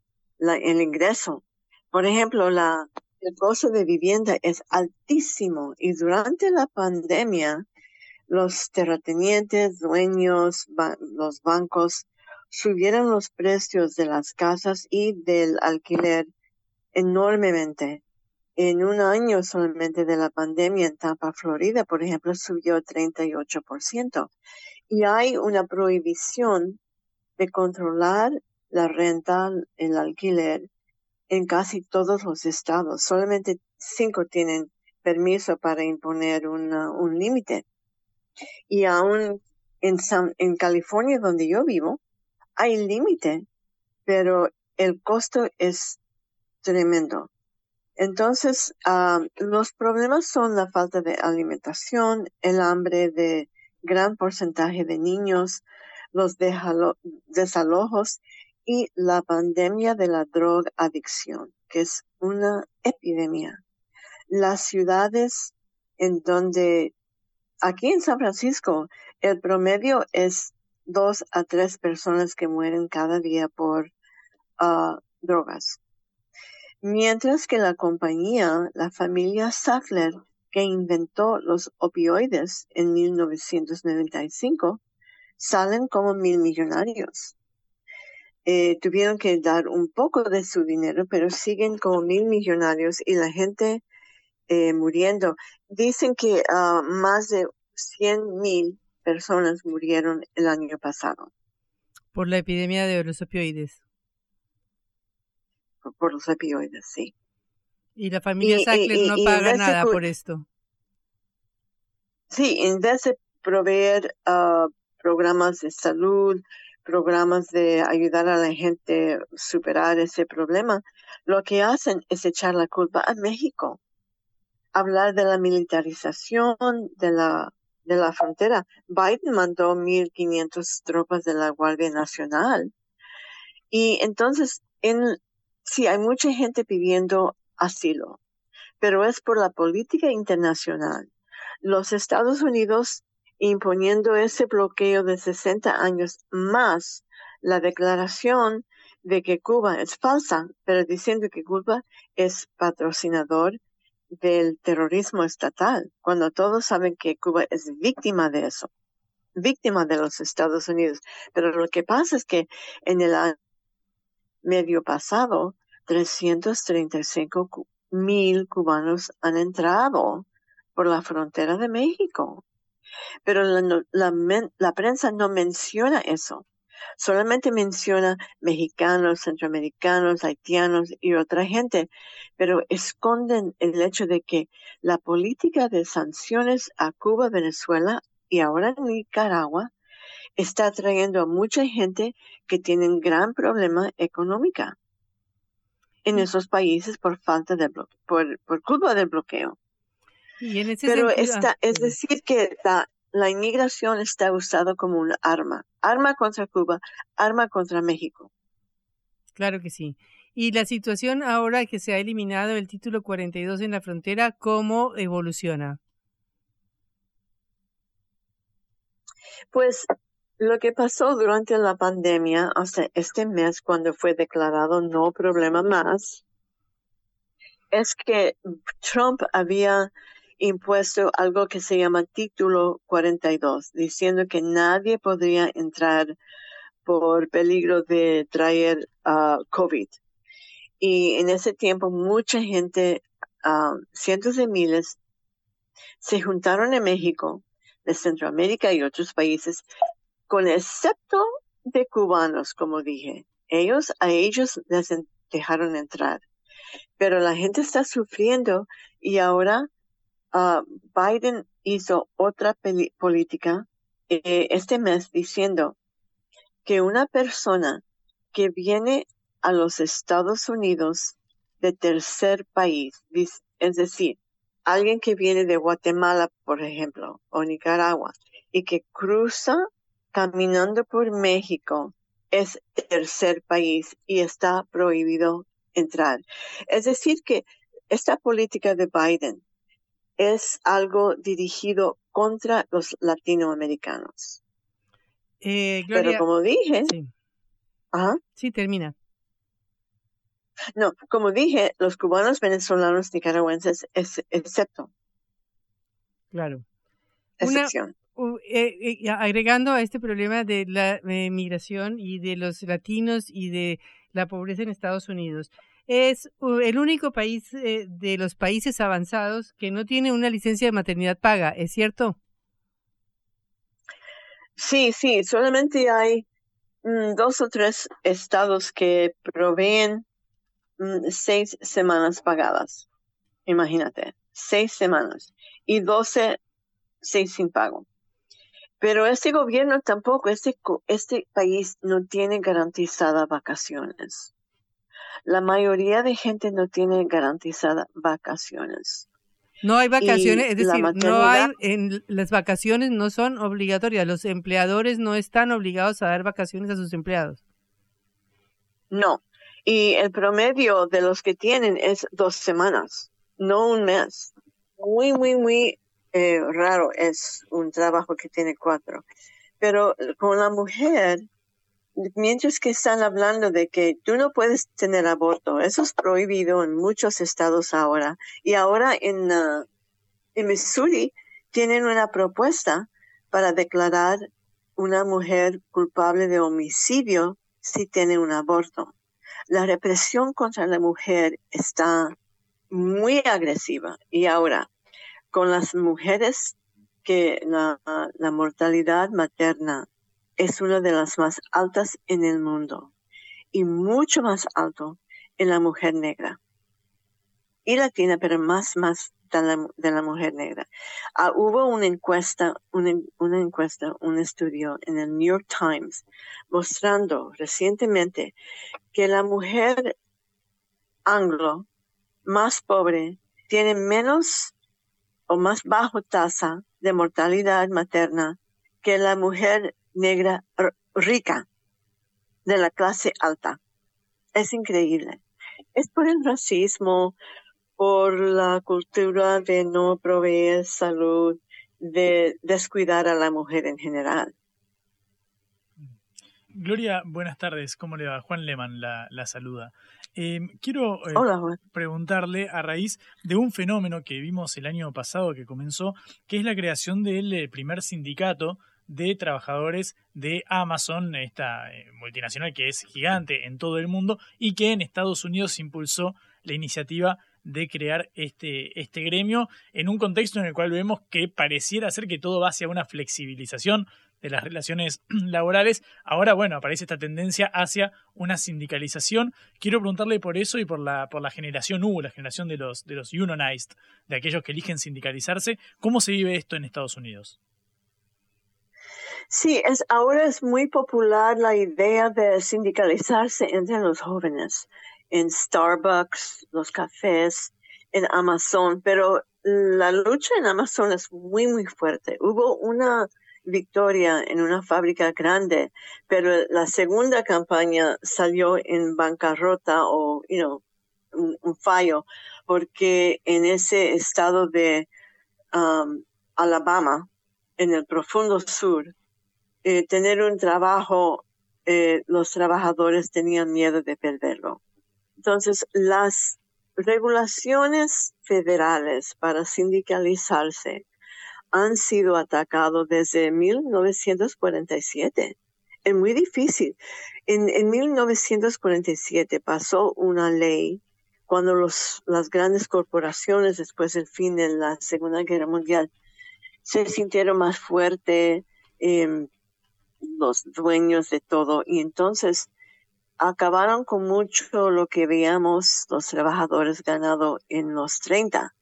Speaker 7: el ingreso. Por ejemplo, la, el costo de vivienda es altísimo y durante la pandemia los terratenientes, dueños, los bancos subieron los precios de las casas y del alquiler enormemente. En un año solamente de la pandemia en Tampa, Florida, por ejemplo, subió 38%. Y hay una prohibición de controlar la renta, el alquiler en casi todos los estados. Solamente cinco tienen permiso para imponer un límite. Y aún en, en California, donde yo vivo, hay límite, pero el costo es tremendo. Entonces, ah, los problemas son la falta de alimentación, el hambre de gran porcentaje de niños, los desalojos y la pandemia de la droga adicción, que es una epidemia. Las ciudades en donde, aquí en San Francisco, el promedio es dos a tres personas que mueren cada día por ah, drogas. Mientras que la compañía, la familia Sackler, que inventó los opioides en 1995, salen como mil millonarios. Eh, tuvieron que dar un poco de su dinero, pero siguen como mil millonarios y la gente eh, muriendo. Dicen que ah, más de 100 mil personas murieron el año pasado.
Speaker 1: Por la epidemia de los opioides.
Speaker 7: Por, los opioides, sí.
Speaker 1: Y la familia Sackler no paga nada por esto.
Speaker 7: Sí, en vez de proveer uh, programas de salud, programas de ayudar a la gente a superar ese problema, lo que hacen es echar la culpa a México. Hablar de la militarización, de la de la frontera. Biden mandó 1.500 tropas de la Guardia Nacional. Y entonces, en, sí, hay mucha gente pidiendo asilo, pero es por la política internacional. Los Estados Unidos imponiendo ese bloqueo de 60 años más la declaración de que Cuba es falsa, pero diciendo que Cuba es patrocinador del terrorismo estatal, cuando todos saben que Cuba es víctima de eso, víctima de los Estados Unidos. Pero lo que pasa es que en el medio pasado, 335 mil cubanos han entrado por la frontera de México. Pero la, la prensa no menciona eso. Solamente menciona mexicanos, centroamericanos, haitianos y otra gente, pero esconden el hecho de que la política de sanciones a Cuba, Venezuela y ahora Nicaragua está trayendo a mucha gente que tiene un gran problema económico en esos países por falta de por, por culpa del bloqueo. Pero esta, es decir que la, la inmigración está usada como un arma, arma contra Cuba, arma contra México.
Speaker 1: Claro que sí. Y la situación ahora que se ha eliminado el título 42 en la frontera, ¿cómo evoluciona?
Speaker 7: Pues lo que pasó durante la pandemia, hasta este mes, cuando fue declarado no problema más, es que Trump había impuesto algo que se llama título 42, diciendo que nadie podría entrar por peligro de traer uh, COVID. Y en ese tiempo mucha gente, uh, cientos de miles, se juntaron en México, de Centroamérica y otros países, con excepto de cubanos, como dije. Ellos, a ellos les dejaron entrar. Pero la gente está sufriendo y ahora uh, Biden hizo otra política eh, este mes diciendo que una persona que viene a los Estados Unidos de tercer país, es decir, alguien que viene de Guatemala, por ejemplo, o Nicaragua, y que cruza caminando por México, es tercer país y está prohibido entrar. Es decir, que esta política de Biden es algo dirigido contra los latinoamericanos.
Speaker 1: Eh,
Speaker 7: Pero como dije,
Speaker 1: sí. sí, termina.
Speaker 7: No, como dije, los cubanos, venezolanos, nicaragüenses, es, excepto.
Speaker 1: Claro.
Speaker 7: Excepción.
Speaker 1: Eh, eh, agregando a este problema de la migración y de los latinos y de la pobreza en Estados Unidos, es el único país de los países avanzados que no tiene una licencia de maternidad paga, ¿es cierto?
Speaker 7: Sí, sí, solamente hay mm, dos o tres estados que proveen mm, seis semanas pagadas. Imagínate, seis semanas y doce seis sin pago. Pero este gobierno tampoco, este, este país no tiene garantizadas vacaciones. La mayoría de gente no tiene garantizadas vacaciones.
Speaker 1: No hay vacaciones, es decir, no hay, en, las vacaciones no son obligatorias, los empleadores no están obligados a dar vacaciones a sus empleados.
Speaker 7: No, y el promedio de los que tienen es dos semanas, no un mes. Muy, muy, muy eh, raro es un trabajo que tiene cuatro. Pero con la mujer, mientras que están hablando de que tú no puedes tener aborto, eso es prohibido en muchos estados ahora. Y ahora en, uh, en Missouri tienen una propuesta para declarar una mujer culpable de homicidio si tiene un aborto. La represión contra la mujer está muy agresiva y ahora con las mujeres que la, la mortalidad materna es una de las más altas en el mundo y mucho más alto en la mujer negra y latina, pero más, más de la, mujer negra. Ah, hubo una encuesta, una, una, encuesta, un estudio en el New York Times mostrando recientemente que la mujer anglo más pobre tiene menos o más bajo tasa de mortalidad materna que la mujer negra rica de la clase alta. Es increíble. Es por el racismo, por la cultura de no proveer salud, de descuidar a la mujer en general.
Speaker 2: Gloria, buenas tardes. ¿Cómo le va? Juan Leman la, saluda. Em, quiero eh, preguntarle a raíz de un fenómeno que vimos el año pasado que comenzó, que es la creación del eh, primer sindicato de trabajadores de Amazon, esta eh, multinacional que es gigante en todo el mundo y que en Estados Unidos impulsó la iniciativa de crear este, este gremio en un contexto en el cual vemos que pareciera ser que todo va hacia una flexibilización de las relaciones laborales. Ahora, bueno, aparece esta tendencia hacia una sindicalización. Quiero preguntarle por eso y por la, por la generación U, la generación de los, de los unionized, de aquellos que eligen sindicalizarse. ¿Cómo se vive esto en Estados Unidos?
Speaker 7: Sí, es, ahora es muy popular la idea de sindicalizarse entre los jóvenes en Starbucks, los cafés, en Amazon, pero la lucha en Amazon es muy, muy fuerte. Hubo una victoria en una fábrica grande, pero la segunda campaña salió en bancarrota o, you know, un, fallo, porque en ese estado de um, Alabama, en el profundo sur, eh, tener un trabajo, eh, los trabajadores tenían miedo de perderlo. Entonces, las regulaciones federales para sindicalizarse han sido atacados desde 1947. es muy difícil. En, en 1947 pasó una ley cuando los, las grandes corporaciones, después del fin de la Segunda Guerra Mundial, se sintieron más fuertes, eh, los dueños de todo, y entonces acabaron con mucho lo que veíamos los trabajadores ganado en los 30.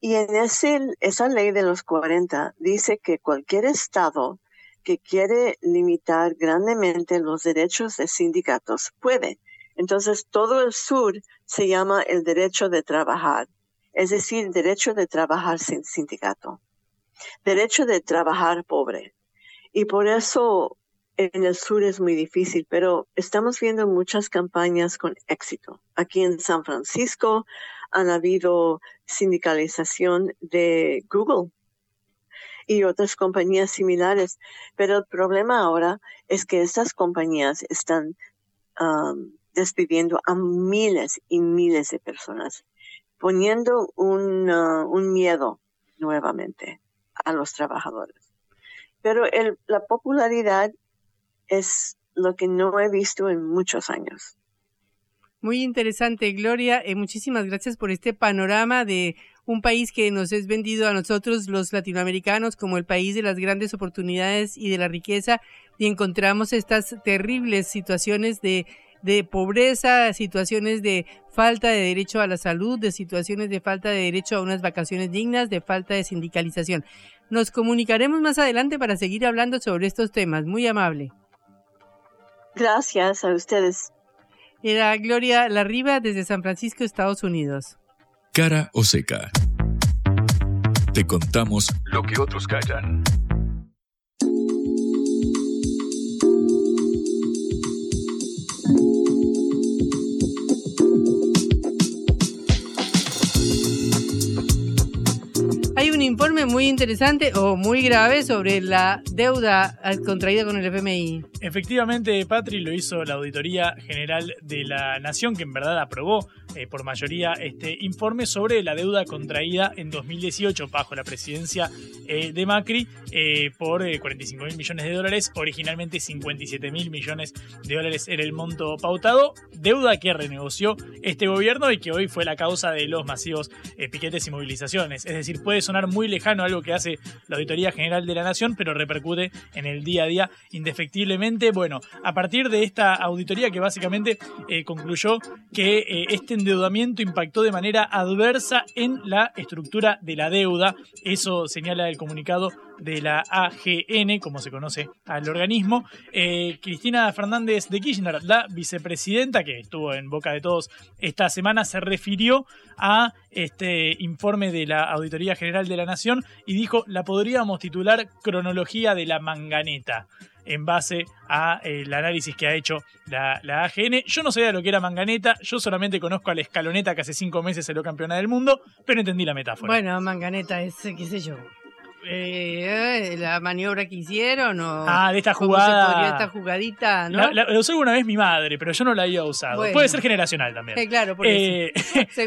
Speaker 7: Y en ese, esa ley de los 40 dice que cualquier estado que quiere limitar grandemente los derechos de sindicatos puede. Entonces, todo el sur se llama el derecho de trabajar, es decir, derecho de trabajar sin sindicato, derecho de trabajar pobre. Y por eso en el sur es muy difícil, pero estamos viendo muchas campañas con éxito. Aquí en San Francisco han habido sindicalización de Google y otras compañías similares, pero el problema ahora es que estas compañías están um, despidiendo a miles y miles de personas, poniendo un, uh, un miedo nuevamente a los trabajadores. Pero el, la popularidad es lo que no he visto en muchos años.
Speaker 1: Muy interesante, Gloria. Eh, muchísimas gracias por este panorama de un país que nos es vendido a nosotros los latinoamericanos como el país de las grandes oportunidades y de la riqueza y encontramos estas terribles situaciones de, de pobreza, situaciones de falta de derecho a la salud, de situaciones de falta de derecho a unas vacaciones dignas, de falta de sindicalización. Nos comunicaremos más adelante para seguir hablando sobre estos temas. Muy amable.
Speaker 7: Gracias a ustedes.
Speaker 1: Era Gloria Larriba desde San Francisco, Estados Unidos.
Speaker 3: Cara o seca. Te contamos lo que otros callan.
Speaker 1: Informe muy interesante o muy grave sobre la deuda contraída con el FMI.
Speaker 2: Efectivamente, Patri lo hizo la Auditoría General de la Nación, que en verdad aprobó eh, por mayoría este informe sobre la deuda contraída en 2018 bajo la presidencia eh, de Macri eh, por 45 mil millones de dólares. Originalmente 57 mil millones de dólares era el monto pautado. Deuda que renegoció este gobierno y que hoy fue la causa de los masivos piquetes y movilizaciones. Es decir, puede sonar muy lejano algo que hace la Auditoría General de la Nación, pero repercute en el día a día indefectiblemente. Bueno, a partir de esta auditoría que básicamente concluyó que este endeudamiento impactó de manera adversa en la estructura de la deuda. Eso señala el comunicado de la AGN, como se conoce al organismo. Eh, Cristina Fernández de Kirchner, la vicepresidenta que estuvo en boca de todos esta semana, se refirió a este informe de la Auditoría General de la Nación y dijo, la podríamos titular Cronología de la Manganeta en base a eh, el análisis que ha hecho la, AGN. Yo no sabía lo que era Manganeta, yo solamente conozco a la Escaloneta que hace cinco meses salió campeona del mundo, pero entendí la metáfora.
Speaker 1: Bueno, Manganeta es, qué sé yo, eh, la maniobra que hicieron o
Speaker 2: ah de esta jugada.
Speaker 1: esta jugadita ¿no?
Speaker 2: la, usó alguna vez mi madre pero yo no la había usado. Puede ser generacional también.
Speaker 1: Eh, claro por eso.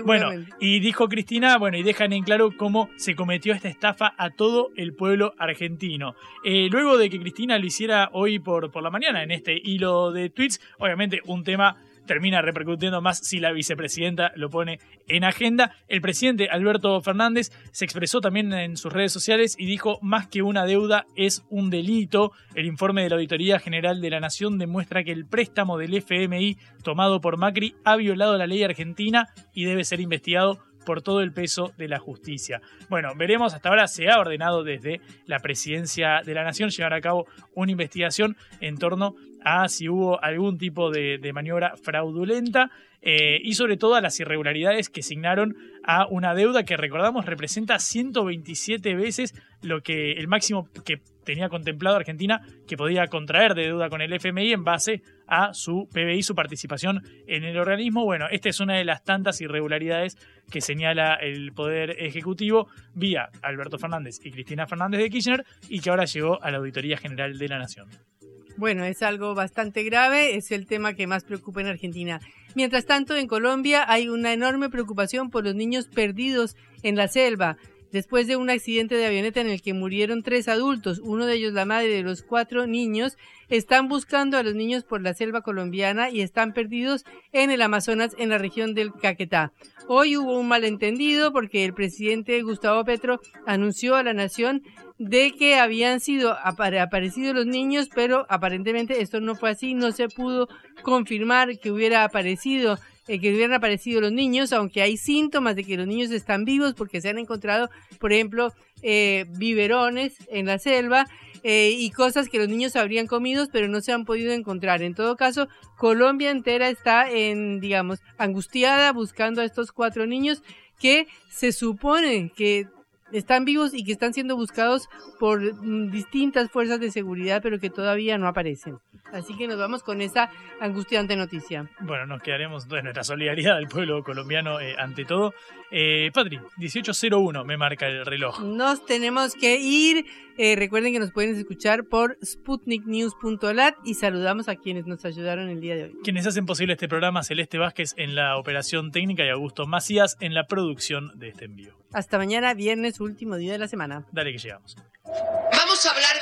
Speaker 2: bueno y dijo Cristina bueno y dejan en claro cómo se cometió esta estafa a todo el pueblo argentino. Eh, luego de que Cristina lo hiciera hoy por, por la mañana en este hilo de tweets obviamente un tema termina repercutiendo más si la vicepresidenta lo pone en agenda. El presidente Alberto Fernández se expresó también en sus redes sociales y dijo, más que una deuda es un delito. El informe de la Auditoría General de la Nación demuestra que el préstamo del FMI tomado por Macri ha violado la ley argentina y debe ser investigado por todo el peso de la justicia. Bueno, veremos, hasta ahora se ha ordenado desde la presidencia de la Nación llevar a cabo una investigación en torno a si hubo algún tipo de, maniobra fraudulenta eh, y sobre todo a las irregularidades que asignaron a una deuda que recordamos representa 127 veces lo que el máximo que tenía contemplado Argentina que podía contraer de deuda con el FMI en base a su PBI, su participación en el organismo. Bueno, esta es una de las tantas irregularidades que señala el Poder Ejecutivo vía Alberto Fernández y Cristina Fernández de Kirchner y que ahora llegó a la Auditoría General de la Nación.
Speaker 1: Bueno, es algo bastante grave, es el tema que más preocupa en Argentina. Mientras tanto, en Colombia hay una enorme preocupación por los niños perdidos en la selva. Después de un accidente de avioneta en el que murieron tres adultos, uno de ellos la madre de los cuatro niños, están buscando a los niños por la selva colombiana y están perdidos en el Amazonas, en la región del Caquetá. Hoy hubo un malentendido porque el presidente Gustavo Petro anunció a la nación de que habían sido aparecidos los niños, pero aparentemente esto no fue así, no se pudo confirmar que hubiera aparecido eh, que hubieran aparecido los niños, aunque hay síntomas de que los niños están vivos porque se han encontrado, por ejemplo, eh, biberones en la selva eh, y cosas que los niños habrían comido, pero no se han podido encontrar. En todo caso, Colombia entera está en, digamos, angustiada buscando a estos cuatro niños que se supone que están vivos y que están siendo buscados por mm, distintas fuerzas de seguridad, pero que todavía no aparecen. Así que nos vamos con esa angustiante noticia.
Speaker 2: Bueno, nos quedaremos de nuestra solidaridad al pueblo colombiano eh, ante todo. Eh, Patri, 1801 me marca el reloj.
Speaker 1: Nos tenemos que ir. Eh, recuerden que nos pueden escuchar por sputniknews.lat y saludamos a quienes nos ayudaron el día de hoy.
Speaker 2: Quienes hacen posible este programa, Celeste Vázquez en la operación técnica y Augusto Macías en la producción de este envío.
Speaker 1: Hasta mañana, viernes, último día de la semana.
Speaker 2: Dale que llegamos.
Speaker 8: Vamos a hablar